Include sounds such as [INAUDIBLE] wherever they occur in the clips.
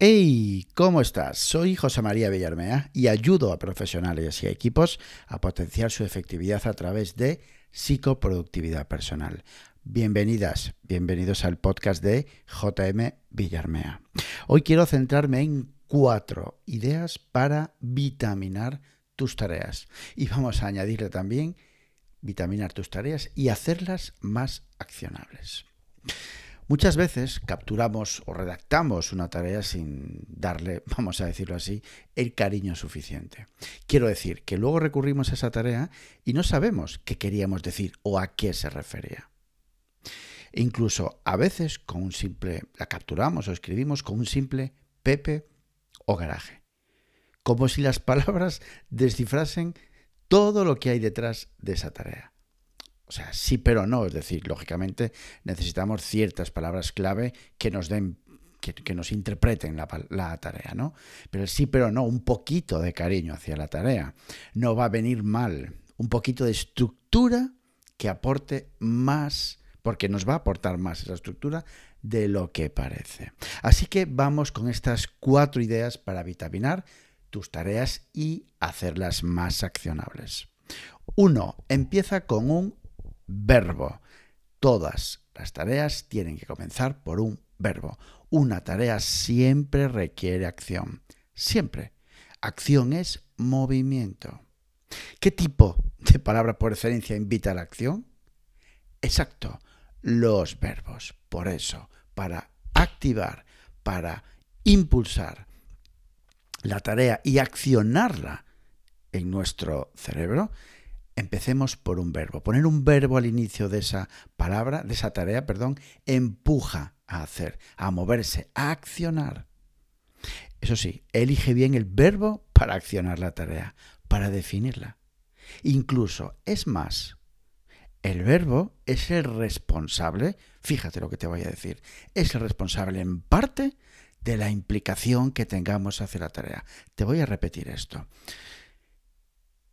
Hey, ¿cómo estás? Soy José María Villarmea y ayudo a profesionales y a equipos a potenciar su efectividad a través de psicoproductividad personal. Bienvenidas, bienvenidos al podcast de JM Villarmea. Hoy quiero centrarme en cuatro ideas para vitaminar tus tareas y vamos a añadirle también vitaminar tus tareas y hacerlas más accionables. Muchas veces capturamos o redactamos una tarea sin darle, [LAUGHS] vamos a decirlo así, el cariño suficiente. Quiero decir que luego recurrimos a esa tarea y no sabemos qué queríamos decir o a qué se refería. Incluso a veces con un simple, la capturamos o escribimos con un simple Pepe o garaje. Como si las palabras [LAUGHS] descifrasen todo lo que hay detrás de esa tarea. O sea, sí pero no, es decir, lógicamente necesitamos ciertas palabras clave que nos den que, nos interpreten la, la, tarea, ¿no? Pero sí pero no, un poquito de cariño hacia la tarea, no va a venir mal, un poquito de estructura que aporte más, porque nos va a aportar más esa estructura de lo que parece. Así que vamos con estas cuatro ideas para vitaminar tus tareas y hacerlas más accionables. Uno, empieza con un verbo. Todas las tareas tienen que comenzar por un verbo. Una tarea siempre requiere acción. Siempre. Acción es movimiento. ¿Qué tipo de palabra por excelencia invita a la acción? Exacto, los verbos. Por eso, para activar, para impulsar la tarea y accionarla en nuestro cerebro, Empecemos por un verbo. Poner un verbo al inicio de esa palabra, de esa tarea, perdón, empuja a hacer, a moverse, a accionar. Eso sí, elige bien el verbo para accionar la tarea, para definirla. Incluso, es más, el verbo es el responsable, fíjate lo que te voy a decir, es el responsable en parte de la implicación que tengamos hacia la tarea. Te voy a repetir esto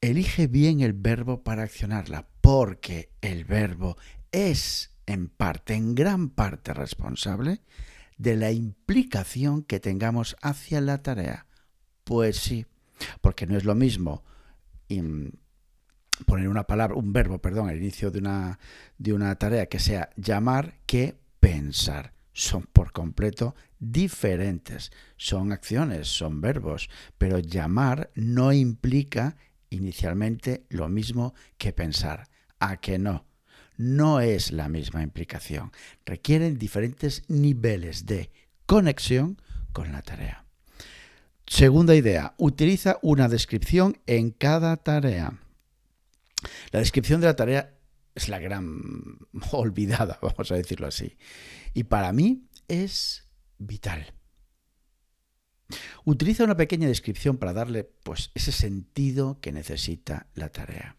elige bien el verbo para accionarla, porque el verbo es en parte, en gran parte responsable de la implicación que tengamos hacia la tarea. Pues sí, porque no es lo mismo poner una palabra, un verbo, perdón, al inicio de una, de una tarea que sea llamar que pensar. Son por completo diferentes. Son acciones, son verbos, pero llamar no implica inicialmente lo mismo que pensar. A que no. No es la misma implicación. Requieren diferentes niveles de conexión con la tarea. Segunda idea, utiliza una descripción en cada tarea. La descripción de la tarea es la gran [LAUGHS] olvidada, [LAUGHS] vamos a decirlo así. Y para mí es vital. Utiliza una pequeña descripción para darle pues, ese sentido que necesita la tarea.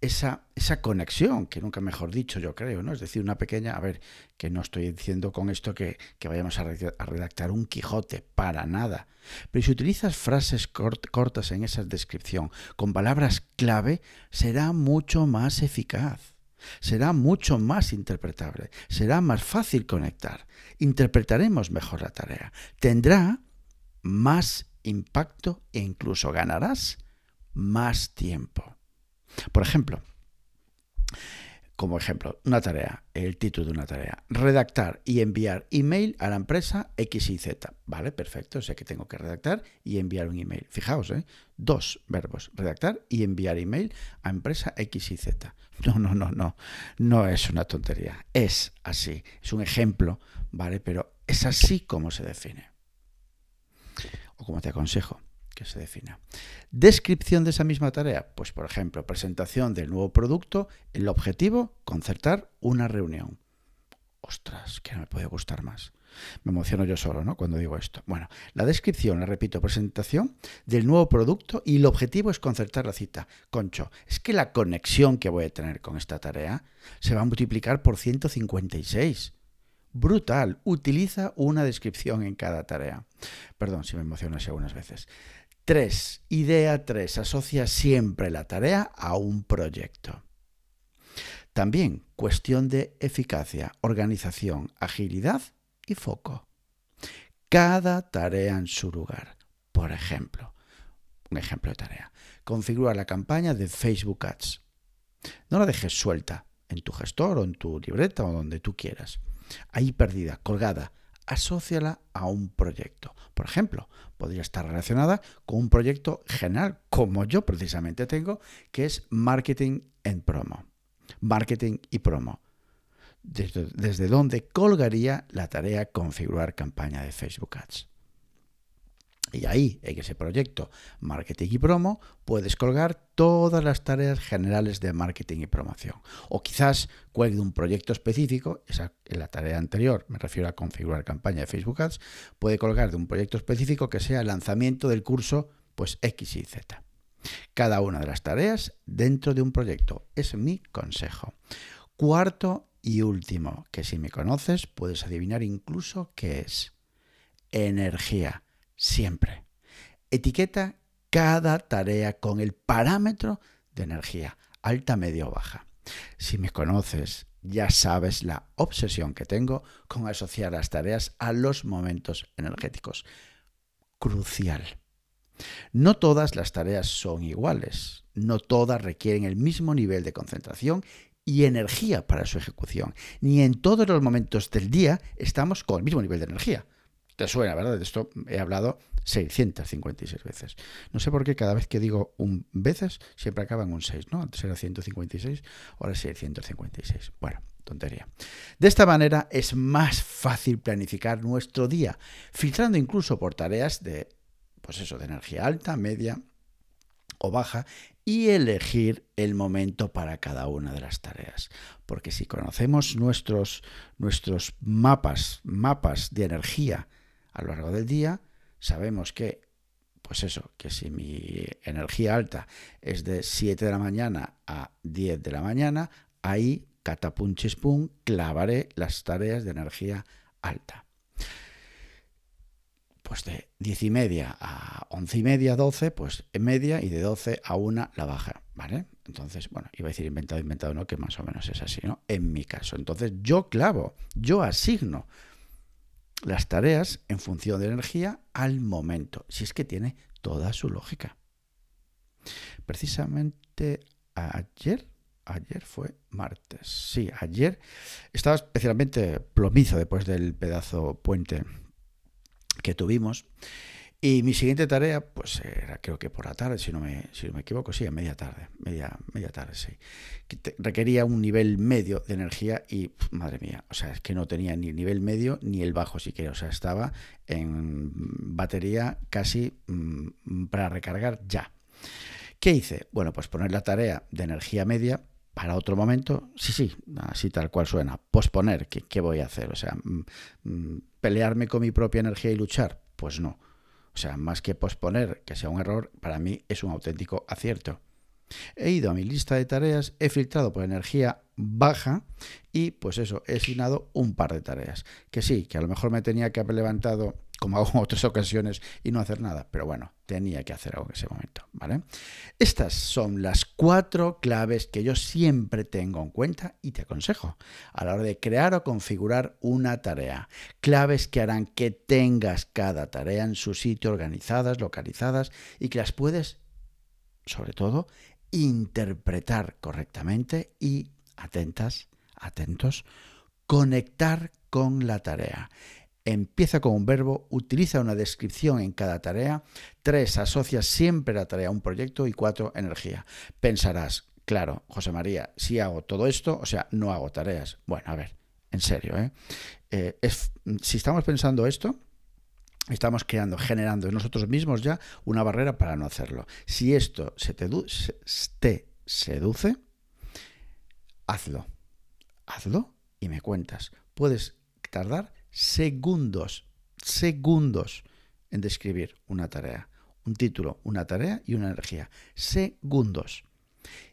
Esa, esa, conexión, que nunca mejor dicho yo creo, ¿no? Es decir, una pequeña, a ver, que no estoy diciendo con esto que, vayamos a, redactar un Quijote, para nada. Pero si utilizas frases cortas en esa descripción, con palabras clave, será mucho más eficaz. Será mucho más interpretable, será más fácil conectar, interpretaremos mejor la tarea, tendrá más impacto e incluso ganarás más tiempo. Por ejemplo, como ejemplo, una tarea, el título de una tarea, redactar y enviar email a la empresa X y Z. Vale, perfecto, sé que tengo que redactar y enviar un email. Fijaos, ¿eh? dos verbos, redactar y enviar email a empresa X y Z. No, no, no, no, no es una tontería, es así, es un ejemplo, ¿vale? Pero es así como se define o como te aconsejo que se defina. Descripción de esa misma tarea, pues por ejemplo, presentación del nuevo producto, el objetivo, concertar una reunión. Ostras, que no me puede gustar más. Me emociono yo solo, ¿no? Cuando digo esto. Bueno, la descripción, la repito, presentación del nuevo producto y el objetivo es concertar la cita. Concho, es que la conexión que voy a tener con esta tarea se va a multiplicar por 156 brutal. Utiliza una descripción en cada tarea. Perdón si me emociono así algunas veces. 3. Idea 3. Asocia siempre la tarea a un proyecto. También cuestión de eficacia, organización, agilidad y foco. cada tarea en su lugar. Por ejemplo, un ejemplo de tarea. Configura la campaña de Facebook Ads. No la dejes suelta en tu gestor o en tu libreta o donde tú quieras. Ahí perdida, colgada. Asociala a un proyecto. Por ejemplo, podría estar relacionada con un proyecto general, como yo precisamente tengo, que es marketing en promo. Marketing y promo. Desde, desde donde colgaría la tarea configurar campaña de Facebook Ads. Y ahí, en ese proyecto Marketing y Promo, puedes colgar todas las tareas generales de marketing y promoción. O quizás cuelgue un proyecto específico, esa, en la tarea anterior, me refiero a configurar campaña de Facebook Ads, puede colgar de un proyecto específico que sea el lanzamiento del curso pues X y Z. Cada una de las tareas dentro de un proyecto. Es mi consejo. Cuarto y último, que si me conoces puedes adivinar incluso qué es. Energía siempre. Etiqueta cada tarea con el parámetro de energía, alta, media o baja. Si me conoces, ya sabes la obsesión que tengo con asociar las tareas a los momentos energéticos. Crucial. No todas las tareas son iguales, no todas requieren el mismo nivel de concentración y energía para su ejecución, ni en todos los momentos del día estamos con el mismo nivel de energía. Te suena, ¿verdad? De esto he hablado 656 veces. No sé por qué cada vez que digo un veces siempre acaba en un 6, ¿no? Antes era 156, ahora es 656. Bueno, tontería. De esta manera es más fácil planificar nuestro día, filtrando incluso por tareas de, pues eso, de energía alta, media o baja y elegir el momento para cada una de las tareas. Porque si conocemos nuestros, nuestros mapas, mapas de energía, a lo largo del día, sabemos que, pues eso, que si mi energía alta es de 7 de la mañana a 10 de la mañana, ahí, catapunchis pum, clavaré las tareas de energía alta. Pues de 10 y media a 11 y media, 12, pues en media, y de 12 a 1 la baja, ¿vale? Entonces, bueno, iba a decir inventado, inventado, no, que más o menos es así, ¿no? En mi caso. Entonces, yo clavo, yo asigno las tareas en función de energía al momento, si es que tiene toda su lógica. Precisamente ayer, ayer fue martes, sí, ayer estaba especialmente plomizo después del pedazo puente que tuvimos y mi siguiente tarea, pues era creo que por la tarde, si no me, si no me equivoco, sí, a media tarde, media, media tarde, sí. requería un nivel medio de energía y, madre mía, o sea, es que no tenía ni el nivel medio ni el bajo siquiera, o sea, estaba en batería casi mm, para recargar ya. ¿Qué hice? Bueno, pues poner la tarea de energía media para otro momento, sí, sí, así tal cual suena, posponer, ¿qué, qué voy a hacer? O sea, mm, mm, pelearme con mi propia energía y luchar, pues no o sea, más que posponer que sea un error, para mí es un auténtico acierto. He ido a mi lista de tareas, he filtrado por energía baja y pues eso, he asignado un par de tareas. Que sí, que a lo mejor me tenía que haber levantado como hago en otras ocasiones, y no hacer nada. Pero bueno, tenía que hacer algo en ese momento, ¿vale? Estas son las cuatro claves que yo siempre tengo en cuenta y te aconsejo a la hora de crear o configurar una tarea. Claves que harán que tengas cada tarea en su sitio, organizadas, localizadas y que las puedes, sobre todo, interpretar correctamente y, atentas, atentos, conectar con la tarea empieza con un verbo, utiliza una descripción en cada tarea. Tres, asocia siempre la tarea a un proyecto. Y cuatro, energía. Pensarás, claro, José María, si hago todo esto, o sea, no hago tareas. Bueno, a ver, en serio, ¿eh? eh si estamos pensando esto, estamos creando, generando en nosotros mismos ya una barrera para no hacerlo. Si esto se te, te seduce, hazlo. Hazlo y me cuentas. Puedes tardar segundos, segundos en describir una tarea. Un título, una tarea y una energía. Segundos.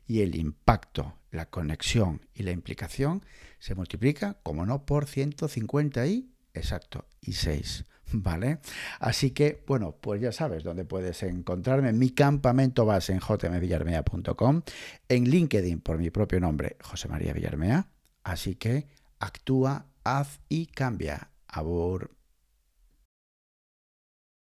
Y el impacto, la conexión y la implicación se multiplica, como no, por 150 y, exacto, y 6. ¿Vale? Así que, bueno, pues ya sabes dónde puedes encontrarme. Mi campamento base en jmvillarmea.com, en LinkedIn por mi propio nombre, José María Villarmea. Así que actúa haz y cambia. Abur.